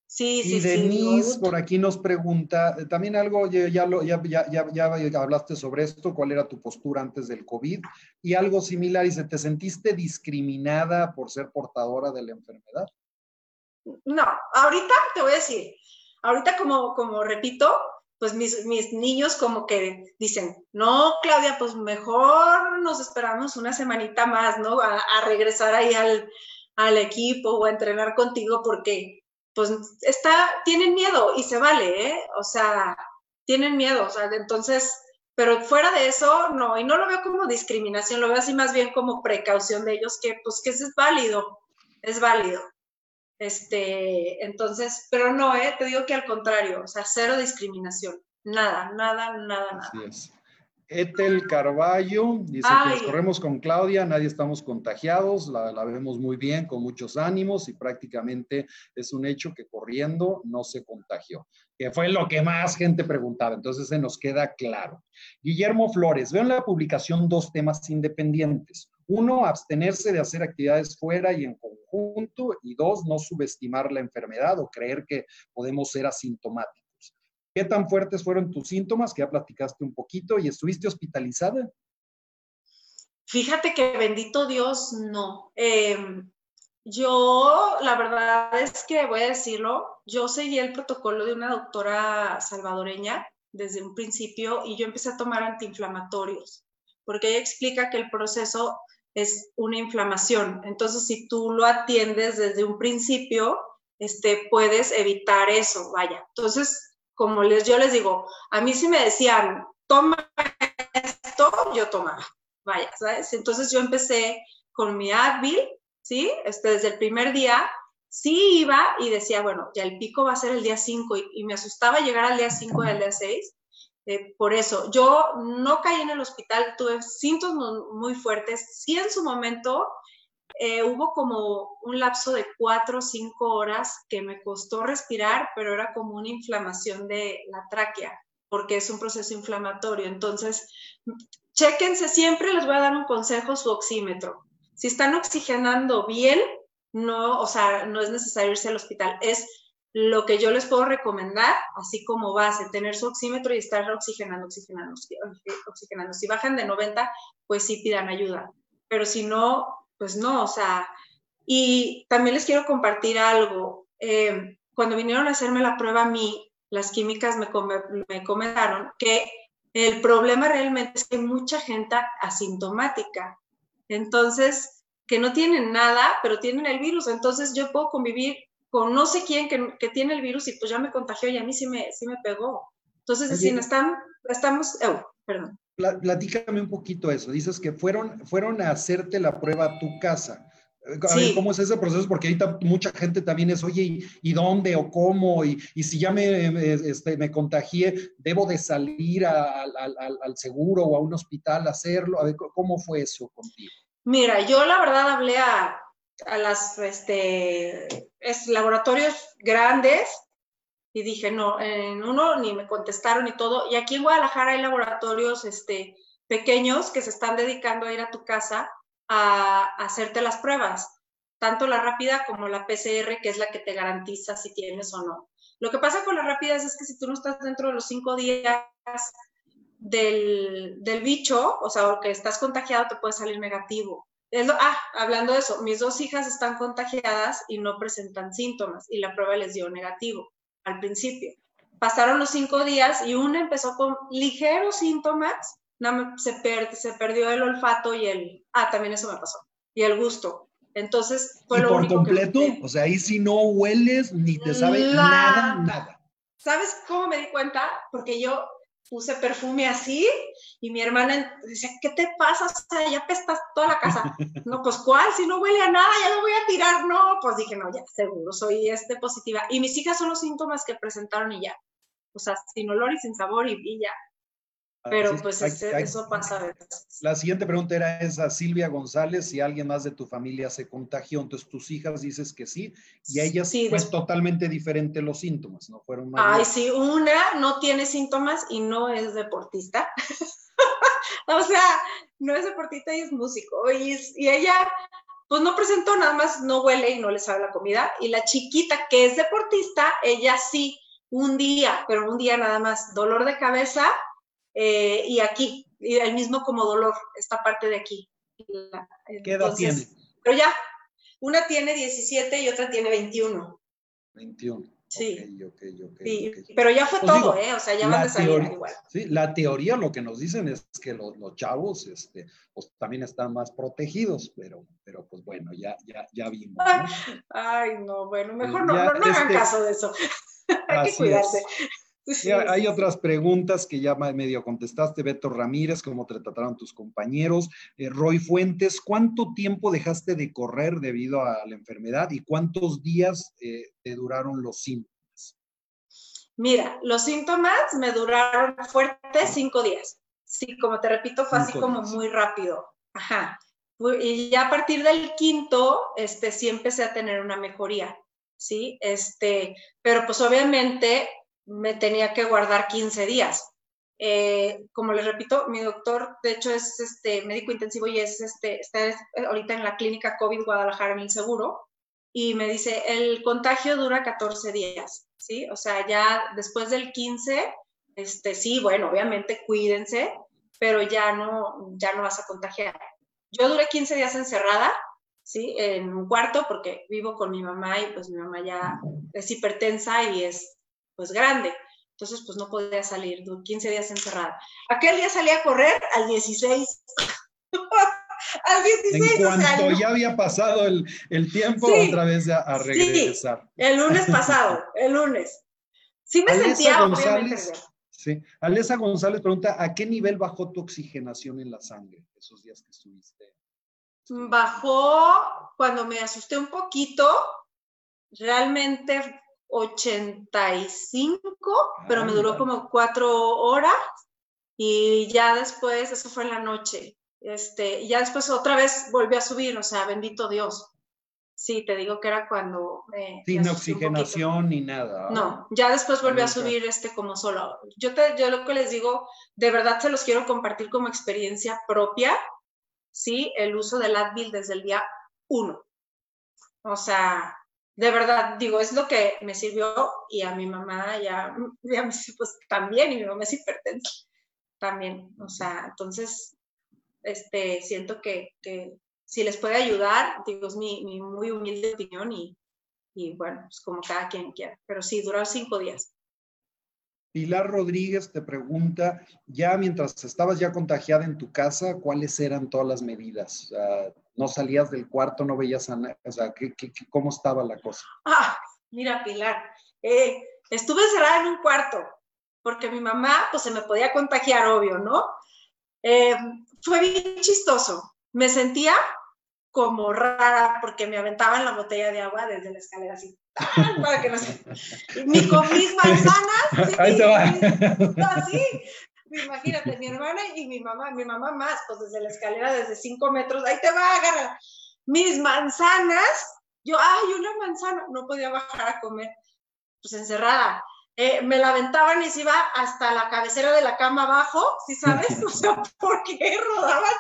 Sí, sí, y Denise por aquí nos pregunta, eh, también algo, ya, lo, ya, ya, ya, ya, hablaste sobre esto, cuál era tu postura antes del COVID, y algo similar, dice, ¿te sentiste discriminada por ser portadora de la enfermedad? No, ahorita te voy a decir, ahorita como, como repito, pues mis, mis niños como que dicen, no, Claudia, pues mejor nos esperamos una semanita más, ¿no? A, regresar ahí al, al, equipo o a entrenar contigo porque pues está, tienen miedo y se vale, ¿eh? O sea, tienen miedo, o sea, entonces, pero fuera de eso, no, y no lo veo como discriminación, lo veo así más bien como precaución de ellos, que pues que es válido, es válido. Este, entonces, pero no, ¿eh? te digo que al contrario, o sea, cero discriminación, nada, nada, nada, nada. Así es. Etel Carballo dice que nos corremos con Claudia, nadie estamos contagiados, la, la, vemos muy bien, con muchos ánimos y prácticamente es un hecho que corriendo no se contagió, que fue lo que más gente preguntaba, entonces se nos queda claro. Guillermo Flores, veo en la publicación dos temas independientes. Uno, abstenerse de hacer actividades fuera y en conjunto. Y dos, no subestimar la enfermedad o creer que podemos ser asintomáticos. ¿Qué tan fuertes fueron tus síntomas? Que ya platicaste un poquito y estuviste hospitalizada. Fíjate que bendito Dios, no. Em, yo, la verdad es que voy a decirlo, yo seguí el protocolo de una doctora salvadoreña desde un principio y yo empecé a tomar antiinflamatorios, porque ella explica que el proceso es una inflamación. Entonces, si tú lo atiendes desde un principio, este, puedes evitar eso, vaya. Entonces, como les, yo les digo, a mí si me decían, toma esto, yo tomaba, vaya, ¿sabes? Entonces yo empecé con mi Advil, ¿sí? Este, desde el primer día, sí iba y decía, bueno, ya el pico va a ser el día 5 y, me asustaba llegar al día 5 y al día 6. Eh, por eso, yo no caí en el hospital, tuve síntomas muy fuertes. Sí, en su momento eh, hubo como un lapso de cuatro o cinco horas que me costó respirar, pero era como una inflamación de la tráquea, porque es un proceso inflamatorio. Entonces, chéquense siempre, les voy a dar un consejo, su oxímetro. Si están oxigenando bien, no, o sea, no es necesario irse al hospital. Es lo que yo les puedo recomendar, así como base, tener su oxímetro y estar oxigenando, oxigenando, oxigenando. Si bajan de 90, pues sí pidan ayuda. Pero si no, pues no, o sea, y también les quiero compartir algo. Eh, cuando vinieron a hacerme la prueba a mí, las químicas me, me comentaron que el problema realmente es que hay mucha gente asintomática. Entonces, que no tienen nada, pero tienen el virus. Entonces, yo puedo convivir con no sé quién que, que tiene el virus y pues ya me contagió y a mí sí me, sí me pegó. Entonces, si no están, estamos, oh, perdón platícame un poquito eso. Dices que fueron, fueron a hacerte la prueba a tu casa. A ver, ¿cómo es ese proceso? Porque ahorita mucha gente también es, oye, ¿y, dónde o cómo? Y, si ya me, este, me contagié, ¿debo de salir al, seguro o a un hospital a hacerlo? A ver, ¿cómo fue eso contigo? Mira, yo la verdad hablé a, a las este, es, laboratorios grandes y dije, no, en uno ni me contestaron y todo. Y aquí en Guadalajara hay laboratorios este, pequeños que se están dedicando a ir a tu casa a, hacerte las pruebas, tanto la rápida como la PCR, que es la que te garantiza si tienes o no. Lo que pasa con las rápidas es que si tú no estás dentro de los cinco días del, del bicho, o sea, o que estás contagiado, te puede salir negativo. Ah, hablando de eso, mis dos hijas están contagiadas y no presentan síntomas y la prueba les dio negativo al principio. Pasaron los cinco días y una empezó con ligeros síntomas, se, se perdió el olfato y el, ah, también eso me pasó, y el gusto. Entonces fue ¿Y por completo, o sea, ahí si no hueles ni te sabe nada, nada. ¿Sabes cómo me di cuenta? Porque yo puse perfume así y mi hermana decía, ¿qué te pasa? O sea, ya pestas toda la casa. No, pues ¿cuál? Si no huele a nada, ya lo voy a tirar. No, pues dije, no, ya, seguro, soy este positiva. Y mis hijas son los síntomas que presentaron y ya. O sea, sin olor y sin sabor y, y ya. Pero pues eso pasa a veces. La siguiente pregunta era esa, Silvia González, si alguien más de tu familia se contagió, entonces tus hijas dices que sí, y a ellas sí, pues totalmente diferente los síntomas, ¿no? Fueron Ay, sí, una no tiene síntomas y no es deportista. o sea, no es deportista y es músico. Y, y ella, pues no presentó, nada más no huele y no le sabe la comida. Y la chiquita que es deportista, ella sí, un día, pero un día nada más, dolor de cabeza eh, y aquí, y el mismo como dolor, esta parte de aquí. ¿Qué edad tiene? Pero ya, una tiene 17 y otra tiene 21. 21. Sí. Okay, okay, sí. Pero ya fue pues todo, ¿eh? O sea, ya van a salir igual. Sí, la teoría lo que nos dicen es que los, los, chavos este, pues, también están más protegidos, pero, pero pues bueno, ya, ya, ya vimos. Ay, no, bueno, mejor no, no, hagan este caso de eso. Hay que cuidarse hay otras preguntas que ya medio contestaste. Beto Ramírez, ¿cómo te trataron tus compañeros? Eh, Roy Fuentes, ¿cuánto tiempo dejaste de correr debido a la enfermedad y cuántos días eh, te duraron los síntomas? Mira, los síntomas me duraron fuertes cinco días. Sí, como te repito, fue así como muy rápido. Ajá. Y ya a partir del quinto, este, sí empecé a tener una mejoría. Sí, este, pero pues obviamente me tenía que guardar 15 días. Eh, como les repito, mi doctor, de hecho, es este médico intensivo y es este, está ahorita en la clínica COVID Guadalajara en el seguro, y me dice, el contagio dura 14 días, ¿sí? O sea, ya después del 15, este, sí, bueno, obviamente cuídense, pero ya no, ya no vas a contagiar. Yo duré 15 días encerrada, ¿sí? En un cuarto, porque vivo con mi mamá y pues mi mamá ya es hipertensa y es pues grande. Entonces, pues no podía salir, 15 días encerrada. Aquel día salí a correr al 16. al 16. En cuanto ya había pasado el, tiempo, otra vez a, regresar. Sí, el lunes pasado, el lunes. Sí me sentía González, Sí. Alesa González pregunta, ¿a qué nivel bajó tu oxigenación en la sangre esos días que estuviste? Bajó cuando me asusté un poquito, realmente 85, pero me duró como cuatro horas y ya después, eso fue en la noche, este, ya después otra vez volvió a subir, o sea, bendito Dios. Sí, te digo que era cuando... Sin oxigenación ni nada. No, ya después volvió a subir este como solo. Yo, te, yo lo que les digo, de verdad se los quiero compartir como experiencia propia, ¿sí? El uso del Advil desde el día uno. O sea, de verdad, digo, es lo que me sirvió y a mi mamá ya, ya me pues también, y mi mamá es hipertensa también, o sea, entonces, este, siento que, que si les puede ayudar, digo, es mi, mi muy humilde opinión y, y, bueno, pues como cada quien quiera, pero sí, duró cinco días. Pilar Rodríguez te pregunta, ya mientras estabas ya contagiada en tu casa, ¿cuáles eran todas las medidas? No salías del cuarto, no veías a nadie, o sea, ¿qué, cómo estaba la cosa? Ah, mira, Pilar, eh, estuve encerrada en un cuarto, porque mi mamá, pues se me podía contagiar, obvio, ¿no? Eh, fue bien chistoso. Me sentía como rara porque me aventaban la botella de agua desde la escalera así, para que no se... Ni con mis manzanas. Ahí te va. Así, imagínate, mi hermana y mi mamá, mi mamá más, pues desde la escalera, desde cinco metros, ahí te va a agarrar. Mis manzanas, yo, ay, una manzana, no podía bajar a comer, pues encerrada. eh, me la aventaban y se iba hasta la cabecera de la cama abajo, ¿sí sabes? O sea, porque rodaban,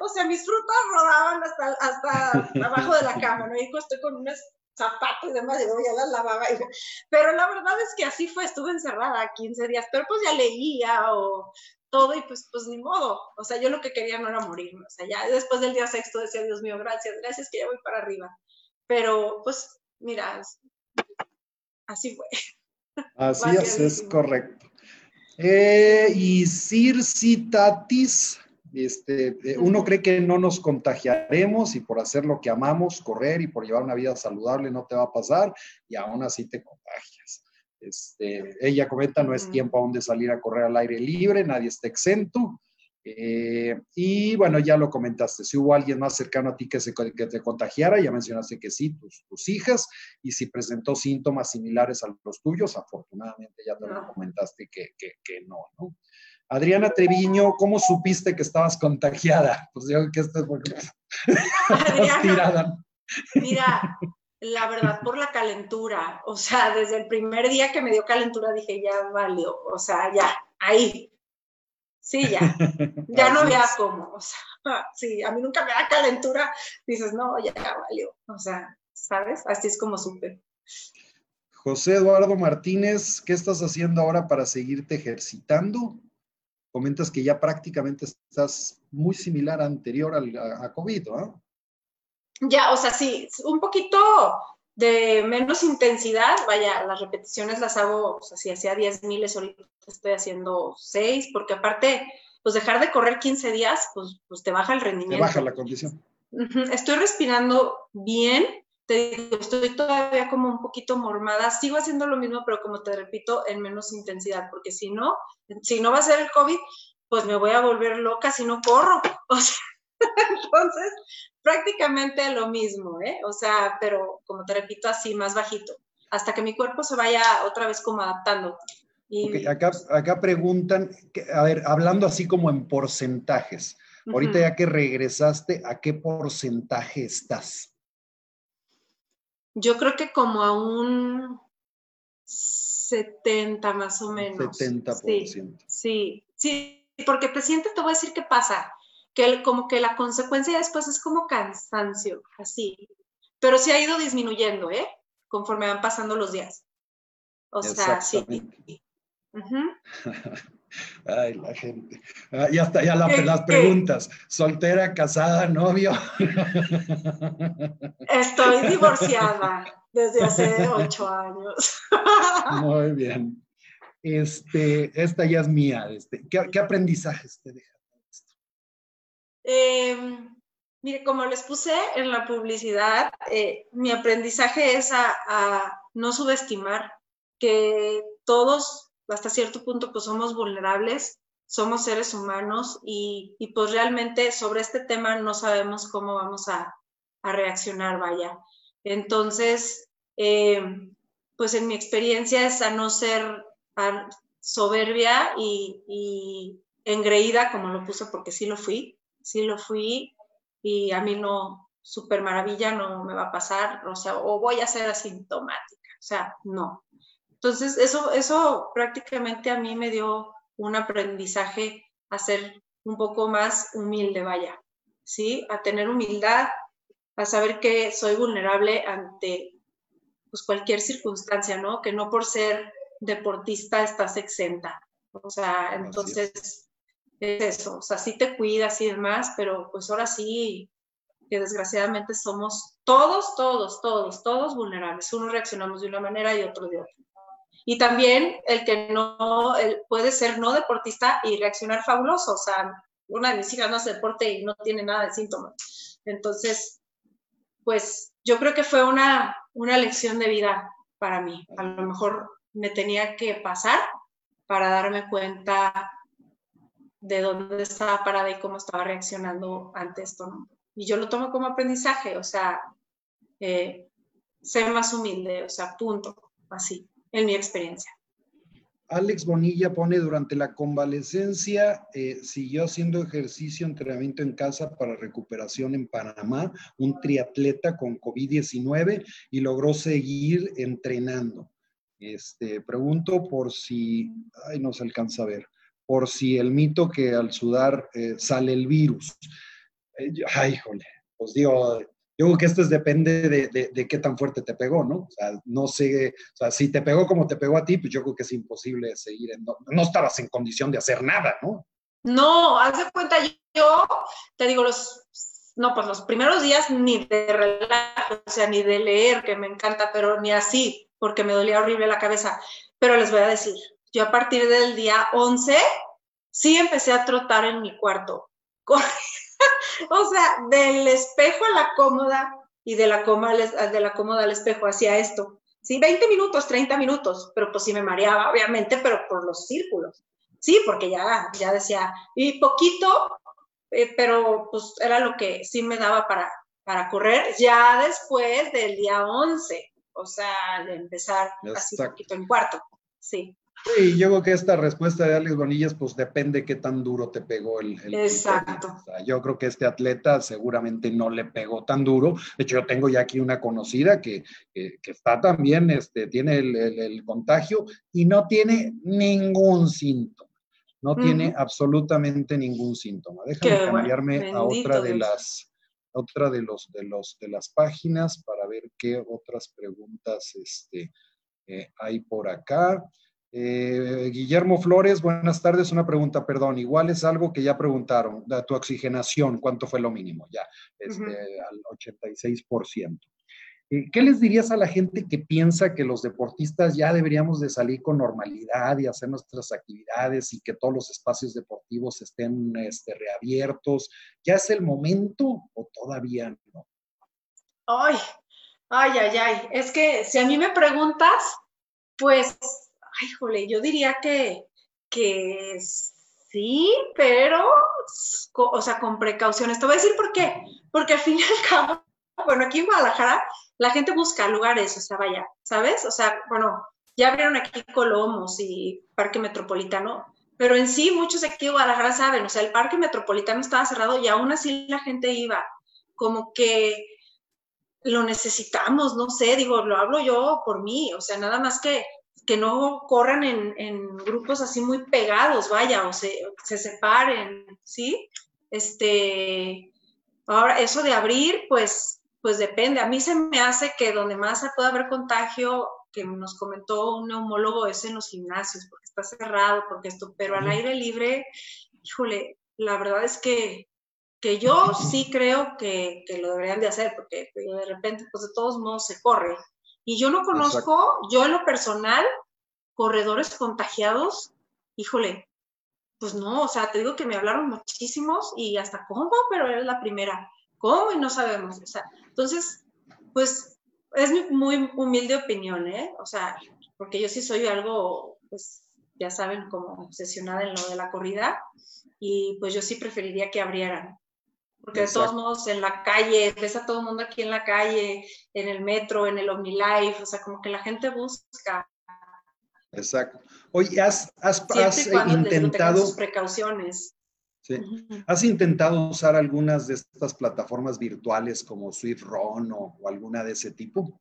o sea, mis frutas rodaban hasta, hasta abajo de la cama, ¿no? Y estoy con unos zapatos y demás, y luego ya las lavaba. pero la verdad es que así fue, estuve encerrada 15 días, pero pues ya leía o todo y pues, pues ni modo. O sea, yo lo que quería no era morirme. O sea, ya después del día sexto decía, Dios mío, gracias, gracias que ya voy para arriba. Pero pues, mira, así fue. Así es, es correcto. Eh, y Circitatis, este, eh, uno cree que no nos contagiaremos y por hacer lo que amamos, correr y por llevar una vida saludable no te va a pasar y aún así te contagias. Este, ella comenta, no es tiempo aún de salir a correr al aire libre, nadie está exento. Eh, y bueno, ya lo comentaste, si hubo alguien más cercano a ti que, se, que te contagiara, ya mencionaste que sí, tus, tus, hijas, y si presentó síntomas similares a los tuyos, afortunadamente ya te lo comentaste que, que, que no, ¿no? Adriana Treviño, ¿cómo supiste que estabas contagiada? Pues digo que esta es porque tirada. Mira, la verdad, por la calentura, o sea, desde el primer día que me dio calentura dije, ya valió, o sea, ya, ahí, Sí, ya. Ya no veas cómo. O sea, sí, a mí nunca me da calentura. Dices, no, ya valió. O sea, ¿sabes? Así es como supe. José Eduardo Martínez, ¿qué estás haciendo ahora para seguirte ejercitando? Comentas que ya prácticamente estás muy similar a anterior al, a, COVID, ¿no? Ya, o sea, sí, un poquito de menos intensidad, vaya, las repeticiones las hago, o sea, si hacía 10 miles, ahorita estoy haciendo 6, porque aparte, pues dejar de correr 15 días, pues, pues te baja el rendimiento. Te baja la condición. Estoy respirando bien, te digo, estoy todavía como un poquito mormada, sigo haciendo lo mismo, pero como te repito, en menos intensidad, porque si no, si no va a ser el COVID, pues me voy a volver loca si no corro. O sea, entonces, prácticamente lo mismo, ¿eh? O sea, pero como te repito, así más bajito, hasta que mi cuerpo se vaya otra vez como adaptando. Y... acá, acá preguntan, a ver, hablando así como en porcentajes, ahorita ya que regresaste, ¿a qué porcentaje estás? Yo creo que como a un 70 más o menos. 70%. Sí, sí, sí, porque te sientes, te voy a decir qué pasa que como que la consecuencia después es como cansancio, así. Pero sí ha ido disminuyendo, ¿eh? Conforme van pasando los días. O sea, sí. Ay, la gente. Ah, ya está, ya las preguntas. ¿Soltera, casada, novio? Estoy divorciada desde hace ocho años. Muy bien. Este, esta ya es mía. Este, ¿qué, ¿Qué aprendizajes te deja? Eh, mire, como les puse en la publicidad, eh, mi aprendizaje es a, no subestimar que todos, hasta cierto punto, pues somos vulnerables, somos seres humanos y, pues realmente sobre este tema no sabemos cómo vamos a, reaccionar, vaya. Entonces, eh, pues en mi experiencia es a no ser soberbia y, y engreída, como lo puse porque sí lo fui, sí lo fui y a mí no, super maravilla no me va a pasar, o sea, o voy a ser asintomática, o sea, no. Entonces, eso, eso prácticamente a mí me dio un aprendizaje a ser un poco más humilde, vaya, ¿sí? A tener humildad, a saber que soy vulnerable ante pues, cualquier circunstancia, ¿no? Que no por ser deportista estás exenta. O sea, entonces es eso, o sea, sí te cuidas y demás, pero pues ahora sí que desgraciadamente somos todos, todos, todos, todos vulnerables. Uno reaccionamos de una manera y otro de otra. Y también el que no, puede ser no deportista y reaccionar fabuloso. O sea, una de mis hijas no hace deporte y no tiene nada de síntomas. Entonces, pues yo creo que fue una, una lección de vida para mí. A lo mejor me tenía que pasar para darme cuenta de dónde estaba parada y cómo estaba reaccionando ante esto. Y yo lo tomo como aprendizaje, o sea, eh, ser más humilde, o sea, punto, así, en mi experiencia. Alex Bonilla pone durante la convalecencia, eh, siguió haciendo ejercicio, entrenamiento en casa para recuperación en Panamá, un triatleta con COVID-19 y logró seguir entrenando. Este, pregunto por si, ay, no se alcanza a ver, por si el mito que al sudar eh, sale el virus. Eh, ay, jole, pues digo, yo creo que esto es, depende de, qué tan fuerte te pegó, ¿no? O sea, no sé, o sea, si te pegó como te pegó a ti, pues yo creo que es imposible seguir, en, no, no estabas en condición de hacer nada, ¿no? No, haz de cuenta, yo te digo, los, no, pues los primeros días ni de relajo, o sea, ni de leer, que me encanta, pero ni así, porque me dolía horrible la cabeza. Pero les voy a decir, yo a partir del día 11, sí empecé a trotar en mi cuarto. o sea, del espejo a la cómoda y de la, cómoda, de la cómoda al espejo hacía esto. Sí, 20 minutos, 30 minutos, pero pues sí me mareaba, obviamente, pero por los círculos. Sí, porque ya, ya decía, y poquito, eh, pero pues era lo que sí me daba para, para correr ya después del día 11, o sea, de empezar así poquito en cuarto, sí. Sí, yo creo que esta respuesta de Alex Bonillas, pues depende qué tan duro te pegó el. Exacto. yo creo que este atleta seguramente no le pegó tan duro. De hecho, yo tengo ya aquí una conocida que, que, está también, este, tiene el, el, contagio y no tiene ningún síntoma. No tiene absolutamente ningún síntoma. Déjame cambiarme a otra de las otra de los de los de las páginas para ver qué otras preguntas este, eh, hay por acá. Eh, Guillermo Flores, buenas tardes. Una pregunta, perdón. Igual es algo que ya preguntaron. Tu oxigenación, ¿cuánto fue lo mínimo? Ya, este, al 86%. Eh, ¿Qué les dirías a la gente que piensa que los deportistas ya deberíamos de salir con normalidad y hacer nuestras actividades y que todos los espacios deportivos estén este, reabiertos? ¿Ya es el momento o todavía no? Ay, ay, ay, ay. Es que si a mí me preguntas, pues ay, jole, yo diría que, que sí, pero, o sea, con precauciones. Te voy a decir por qué. Porque al fin y al cabo, bueno, aquí en Guadalajara la gente busca lugares, o sea, vaya, ¿sabes? O sea, bueno, ya abrieron aquí Colomos y Parque Metropolitano, pero en sí muchos aquí de Guadalajara saben, o sea, el Parque Metropolitano estaba cerrado y aún así la gente iba, como que lo necesitamos, no sé, digo, lo hablo yo por mí, o sea, nada más que que no corran en, grupos así muy pegados, vaya, o se, se separen, ¿sí? Este, ahora, eso de abrir, pues, pues depende. A mí se me hace que donde más puede haber contagio, que nos comentó un neumólogo, es en los gimnasios, porque está cerrado, porque esto, pero al aire libre, híjole, la verdad es que, que yo sí creo que, que, lo deberían de hacer, porque de repente, pues de todos modos se corre, y yo no conozco, yo en lo personal, corredores contagiados, híjole, pues no, o sea, te digo que me hablaron muchísimos y hasta cómo, pero era la primera, cómo y no sabemos, o sea, entonces, pues es mi muy humilde opinión, ¿eh? O sea, porque yo sí soy algo, pues ya saben, como obsesionada en lo de la corrida y pues yo sí preferiría que abrieran, porque de todos modos en la calle, ves a todo el mundo aquí en la calle, en el metro, en el OmniLife, o sea, como que la gente busca. Exacto. Oye, has, has, has intentado... Sus precauciones. Sí. ¿Has intentado usar algunas de estas plataformas virtuales como SwiftRun o, o alguna de ese tipo?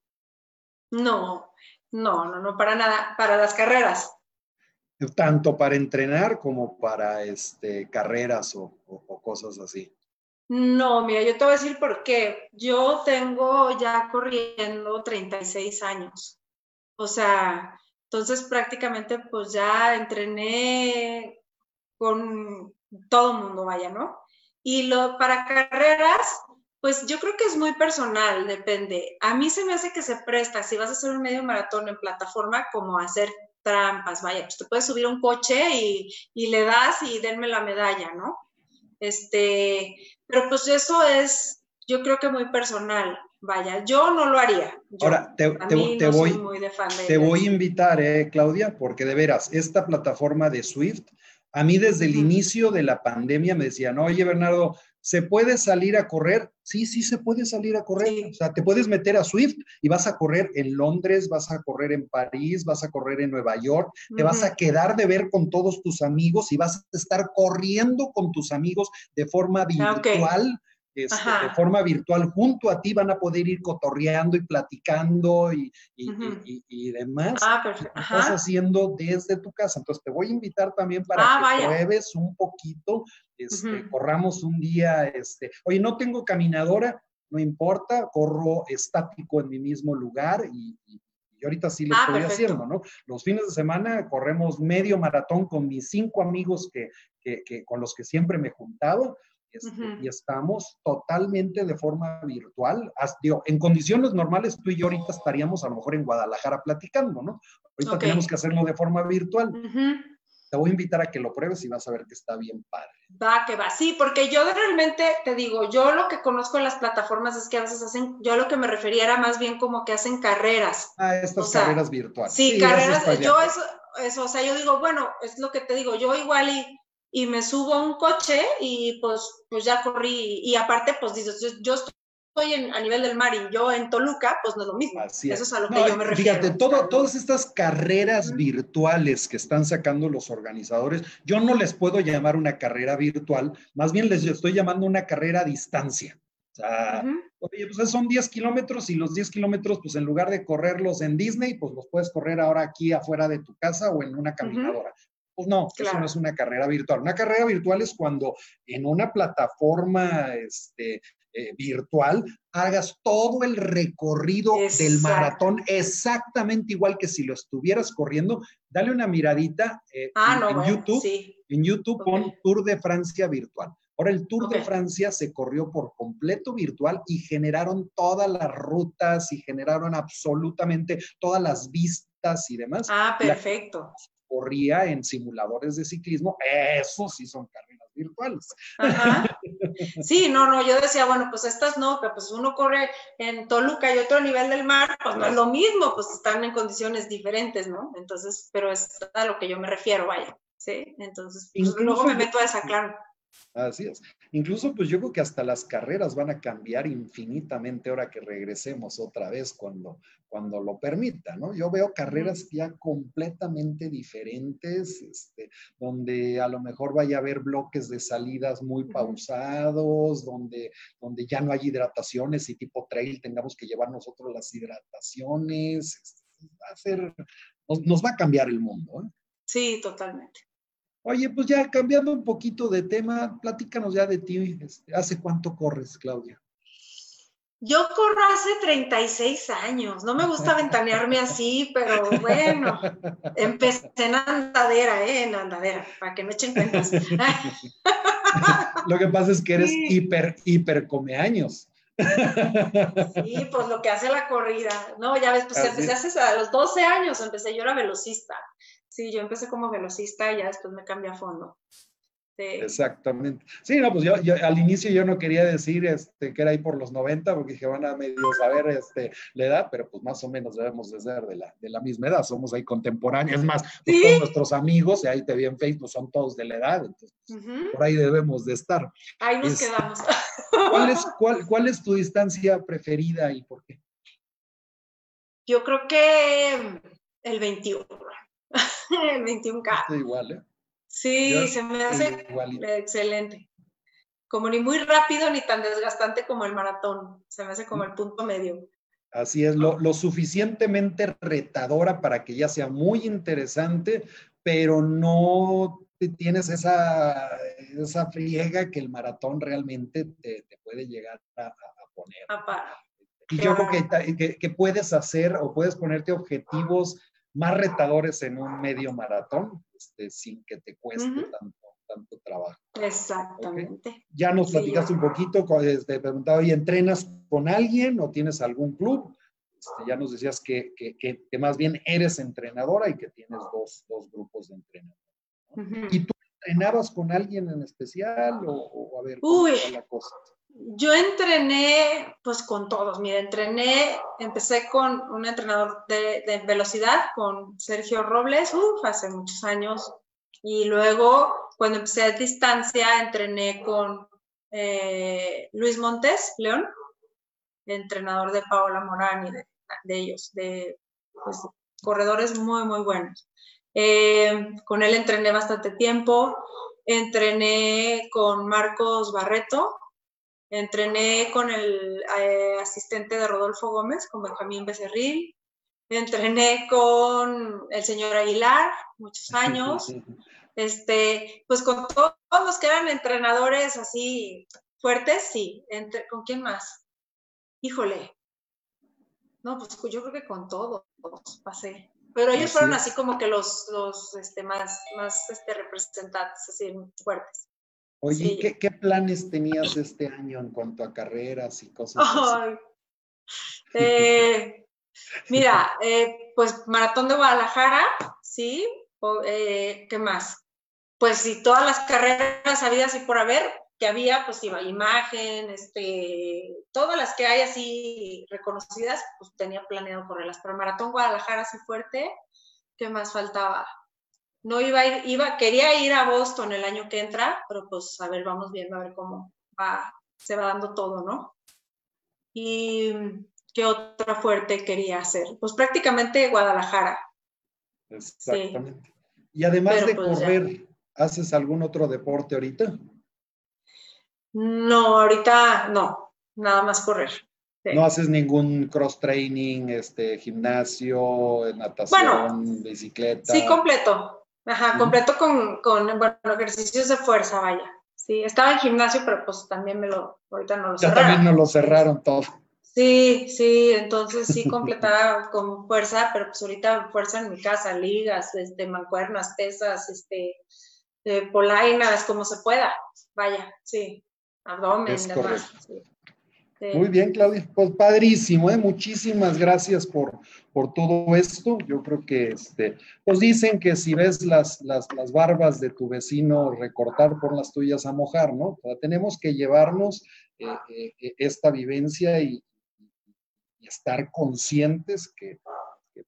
No, no, no, no, para nada, para las carreras. Tanto para entrenar como para este, carreras o, o cosas así. No, mira, yo te voy a decir por qué. Yo tengo ya corriendo 36 años. O sea, entonces prácticamente pues ya entrené con todo mundo, vaya, ¿no? Y lo para carreras, pues yo creo que es muy personal, depende. A mí se me hace que se presta, si vas a hacer un medio maratón en plataforma, como hacer trampas, vaya, pues te puedes subir a un coche y, y le das y denme la medalla, ¿no? Este, pero pues eso es, yo creo que muy personal. Vaya, yo no lo haría. Ahora, te, voy, te voy a invitar, eh, Claudia, porque de veras, esta plataforma de Swift, a mí desde el inicio de la pandemia me decían, oye, Bernardo, ¿se puede salir a correr? Sí, sí se puede salir a correr. O sea, te puedes meter a Swift y vas a correr en Londres, vas a correr en París, vas a correr en Nueva York, te vas a quedar de ver con todos tus amigos y vas a estar corriendo con tus amigos de forma ah, virtual. Este, de forma virtual junto a ti, van a poder ir cotorreando y platicando y, y, demás. Ah, perfecto. estás haciendo desde tu casa. Entonces te voy a invitar también para ah, que pruebes un poquito, este, corramos un día, este, oye, no tengo caminadora, no importa, corro estático en mi mismo lugar y, ahorita sí lo ah, estoy haciendo, ¿no? Los fines de semana corremos medio maratón con mis cinco amigos que, que, con los que siempre me este, y estamos totalmente de forma virtual. digo, en condiciones normales tú y yo ahorita estaríamos a lo mejor en Guadalajara platicando, ¿no? Ahorita tenemos que hacerlo de forma virtual. Te voy a invitar a que lo pruebes y vas a ver que está bien padre. Va, que va, sí, porque yo realmente te digo, yo lo que conozco en las plataformas es que a veces hacen, yo lo que me refería era más bien como que hacen carreras. Ah, estas carreras virtuales. Sí, carreras, yo eso, eso, o sea, yo digo, bueno, es lo que te digo, yo igual y y me subo a un coche y pues, pues ya corrí. Y aparte, pues dices, yo, estoy en, a nivel del mar y yo en Toluca, pues no es lo mismo. Eso es a lo que yo me refiero. Fíjate, todo, todas estas carreras virtuales que están sacando los organizadores, yo no les puedo llamar una carrera virtual, más bien les estoy llamando una carrera a distancia. O sea, oye, pues son 10 kilómetros y los 10 kilómetros, pues en lugar de correrlos en Disney, pues los puedes correr ahora aquí afuera de tu casa o en una caminadora. Pues no, eso no es una carrera virtual. Una carrera virtual es cuando en una plataforma este, eh, virtual hagas todo el recorrido del maratón exactamente igual que si lo estuvieras corriendo. Dale una miradita eh, ah, en, YouTube. En YouTube con Tour de Francia virtual. Ahora el Tour de Francia se corrió por completo virtual y generaron todas las rutas y generaron absolutamente todas las vistas y demás. Ah, perfecto corría en simuladores de ciclismo, eso sí son carreras virtuales. Sí, no, no, yo decía, bueno, pues estas no, pero pues uno corre en Toluca y otro a nivel del mar, pues no es lo mismo, pues están en condiciones diferentes, ¿no? Entonces, pero es a lo que yo me refiero, vaya, sí, entonces, pues, luego me meto a esa, claro. Así es. Incluso, pues yo creo que hasta las carreras van a cambiar infinitamente ahora que regresemos otra vez cuando, cuando lo permita, ¿no? Yo veo carreras ya completamente diferentes, este, donde a lo mejor vaya a haber bloques de salidas muy pausados, donde, donde ya no hay hidrataciones y tipo trail tengamos que llevar nosotros las hidrataciones. Este, va a ser, nos, va a cambiar el mundo. ¿eh? Sí, totalmente. Oye, pues ya cambiando un poquito de tema, platícanos ya de ti. Este, ¿Hace cuánto corres, Claudia? Yo corro hace 36 años. No me gusta ventanearme así, pero bueno, empecé en andadera, ¿eh? En andadera, para que me echen cuentas. lo que pasa es que eres hiper, hiper come años. Sí, pues lo que hace la corrida. No, ya ves, pues empecé hace a los 12 años, empecé, yo era velocista. Sí, yo empecé como velocista y ya después me cambié a fondo. Exactamente. Sí, no, pues yo, al inicio yo no quería decir este, que era ahí por los 90, porque dije, van a medio saber este, la edad, pero pues más o menos debemos de ser de la, de la misma edad, somos ahí contemporáneos, es más, pues, todos nuestros amigos, y ahí te vi en Facebook, son todos de la edad, entonces por ahí debemos de estar. Ahí nos este, quedamos. ¿cuál, es, cuál, ¿Cuál es tu distancia preferida y por qué? Yo creo que el 21. el 21K. igual, ¿eh? Sí, se me hace excelente. Como ni muy rápido ni tan desgastante como el maratón. Se me hace como el punto medio. Así es, lo, lo suficientemente retadora para que ya sea muy interesante, pero no tienes esa, esa friega que el maratón realmente te, puede llegar a, poner. y yo creo que, que, que, puedes hacer o puedes ponerte objetivos más retadores en un medio maratón, este, sin que te cueste tanto, trabajo. Exactamente. Ya nos platicaste un poquito, te este, preguntaba, ¿y entrenas con alguien o tienes algún club? Este, ya nos decías que, que, más bien eres entrenadora y que tienes dos, dos grupos de entrenadores. ¿Y tú entrenabas con alguien en especial o, a ver cómo Uy, la cosa? Yo entrené pues con todos, mira, entrené, empecé con un entrenador de, velocidad, con Sergio Robles, hace muchos años, y luego cuando empecé a distancia entrené con eh, Luis Montes, León, entrenador de Paola Morán y de, ellos, de pues, corredores muy, muy buenos. Eh, con él entrené bastante tiempo, entrené con Marcos Barreto, Entrené con el eh, asistente de Rodolfo Gómez, con Benjamín Becerril. Entrené con el señor Aguilar, muchos años. Este, pues con todos los que eran entrenadores así fuertes, sí. ¿Con quién más? Híjole. No, pues yo creo que con todos pasé. Pero ellos fueron así como que los, los este, más, más este, representantes, así fuertes. Oye, ¿qué, ¿qué, planes tenías este año en cuanto a carreras y cosas así? Eh, mira, eh, pues Maratón de Guadalajara, ¿sí? Eh, ¿Qué más? Pues si todas las carreras habidas y por haber, que había, pues iba imagen, este, todas las que hay así reconocidas, pues tenía planeado correrlas. Pero Maratón Guadalajara así fuerte, ¿qué más faltaba? No iba a ir, iba, quería ir a Boston el año que entra, pero pues a ver, vamos viendo a ver cómo va, se va dando todo, ¿no? Y qué otra fuerte quería hacer. Pues prácticamente Guadalajara. Exactamente. Y además de pues, correr, ¿haces algún otro deporte ahorita? No, ahorita no, nada más correr. No haces ningún cross training, este, gimnasio, natación, bicicleta. Sí, completo. Ajá, completo con, con bueno, ejercicios de fuerza, vaya. Sí, estaba en gimnasio, pero pues también me lo, ahorita no lo cerraron. Ya también no lo cerraron todo. Sí, sí, entonces sí completaba con fuerza, pero pues ahorita fuerza en mi casa, ligas, este, mancuernas, pesas, este, eh, polainas, como se pueda, vaya, sí abdomen, Muy bien, Claudia. Pues padrísimo, ¿eh? muchísimas gracias por, por todo esto. Yo creo que, este, pues dicen que si ves las, las, barbas de tu vecino recortar por las tuyas a mojar, ¿no? tenemos que llevarnos eh, eh, esta vivencia y, estar conscientes que,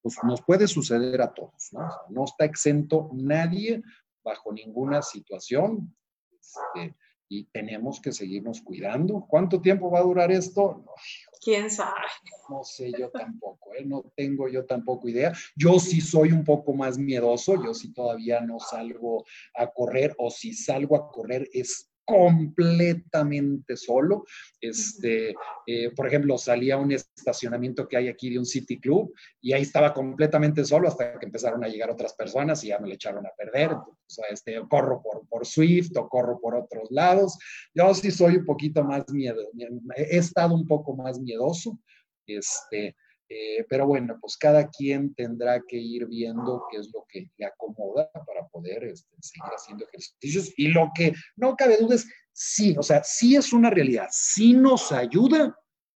pues, nos puede suceder a todos, ¿no? no está exento nadie bajo ninguna situación. Este, y tenemos que seguirnos cuidando. ¿Cuánto tiempo va a durar esto? ¿Quién sabe? No sé yo tampoco, ¿eh? no tengo yo tampoco idea. Yo sí soy un poco más miedoso, yo sí todavía no salgo a correr o si salgo a correr es completamente solo. Este, eh, por ejemplo, salí a un estacionamiento que hay aquí de un City Club y ahí estaba completamente solo hasta que empezaron a llegar otras personas y ya me le echaron a perder. Entonces, este, corro por, por Swift o corro por otros lados. Yo sí soy un poquito más miedo, he estado un poco más miedoso. Este, eh, pero bueno, pues cada quien tendrá que ir viendo qué es lo que le acomoda para poder este, seguir haciendo ejercicios. Y lo que no cabe duda es, sí, o sea, sí es una realidad, sí nos ayuda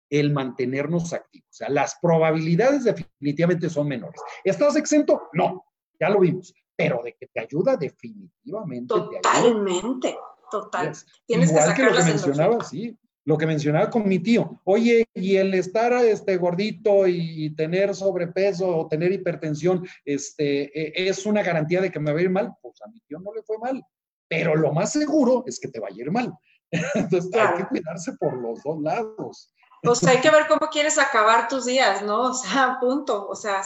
el mantenernos activos. O sea, las probabilidades definitivamente son menores. ¿Estás exento? No, ya lo vimos. Pero de que te ayuda, definitivamente Totalmente, te ayuda. total. Tienes que sacar que lo que mencionaba, sí lo que mencionaba con mi tío, oye, y el estar este, gordito y, tener sobrepeso o tener hipertensión, este, e, ¿es una garantía de que me va a ir mal? Pues a mi tío no le fue mal, pero lo más seguro es que te va a ir mal. Entonces hay que cuidarse por los dos lados. Pues hay que ver cómo quieres acabar tus días, ¿no? O sea, punto, o sea,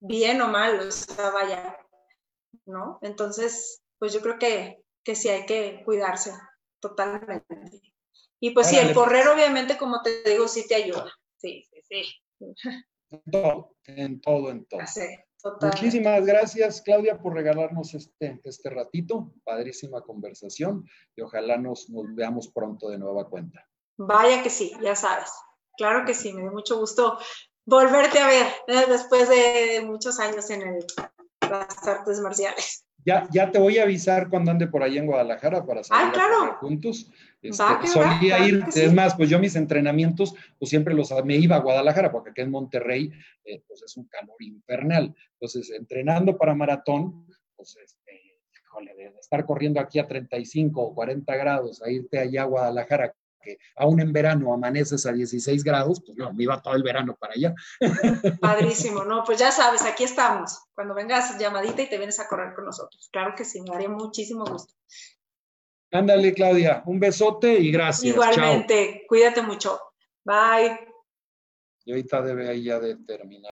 bien o mal, o sea, vaya, ¿no? Entonces, pues yo creo que, que sí hay que cuidarse totalmente. Y pues sí, el correr obviamente, como te digo, sí te ayuda. Sí, sí, sí. En todo, en todo, en todo. Muchísimas gracias, Claudia, por regalarnos este, este ratito. Padrísima conversación y ojalá nos, nos veamos pronto de nueva cuenta. Vaya que sí, ya sabes. Claro que sí, me dio mucho gusto volverte a ver ¿eh? después de muchos años en el, las artes marciales. Ya, ya te voy a avisar cuando ande por ahí en Guadalajara para salir juntos. Este, solía ir, es más, pues yo mis entrenamientos, pues siempre los, me iba a Guadalajara, porque aquí en Monterrey, eh, pues es un calor infernal. Entonces, entrenando para maratón, pues este, híjole, de estar corriendo aquí a 35 o 40 grados, a irte allá a Guadalajara que aún en verano amaneces a 16 grados, pues no, me iba todo el verano para allá. Padrísimo, no, pues ya sabes, aquí estamos. Cuando vengas llamadita y te vienes a correr con nosotros. Claro que sí, me daría muchísimo gusto. Ándale, Claudia, un besote y gracias. Igualmente, cuídate mucho. Bye. Y ahorita debe ahí ya de terminar.